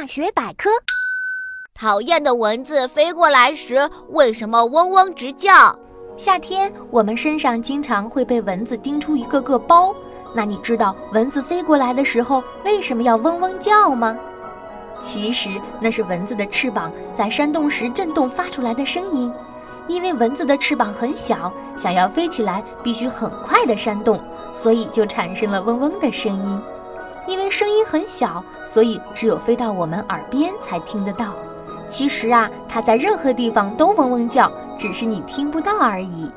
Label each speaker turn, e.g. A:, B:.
A: 大学百科：
B: 讨厌的蚊子飞过来时，为什么嗡嗡直叫？
A: 夏天我们身上经常会被蚊子叮出一个个包，那你知道蚊子飞过来的时候为什么要嗡嗡叫吗？其实那是蚊子的翅膀在扇动时震动发出来的声音。因为蚊子的翅膀很小，想要飞起来必须很快的扇动，所以就产生了嗡嗡的声音。因为声音很小，所以只有飞到我们耳边才听得到。其实啊，它在任何地方都嗡嗡叫，只是你听不到而已。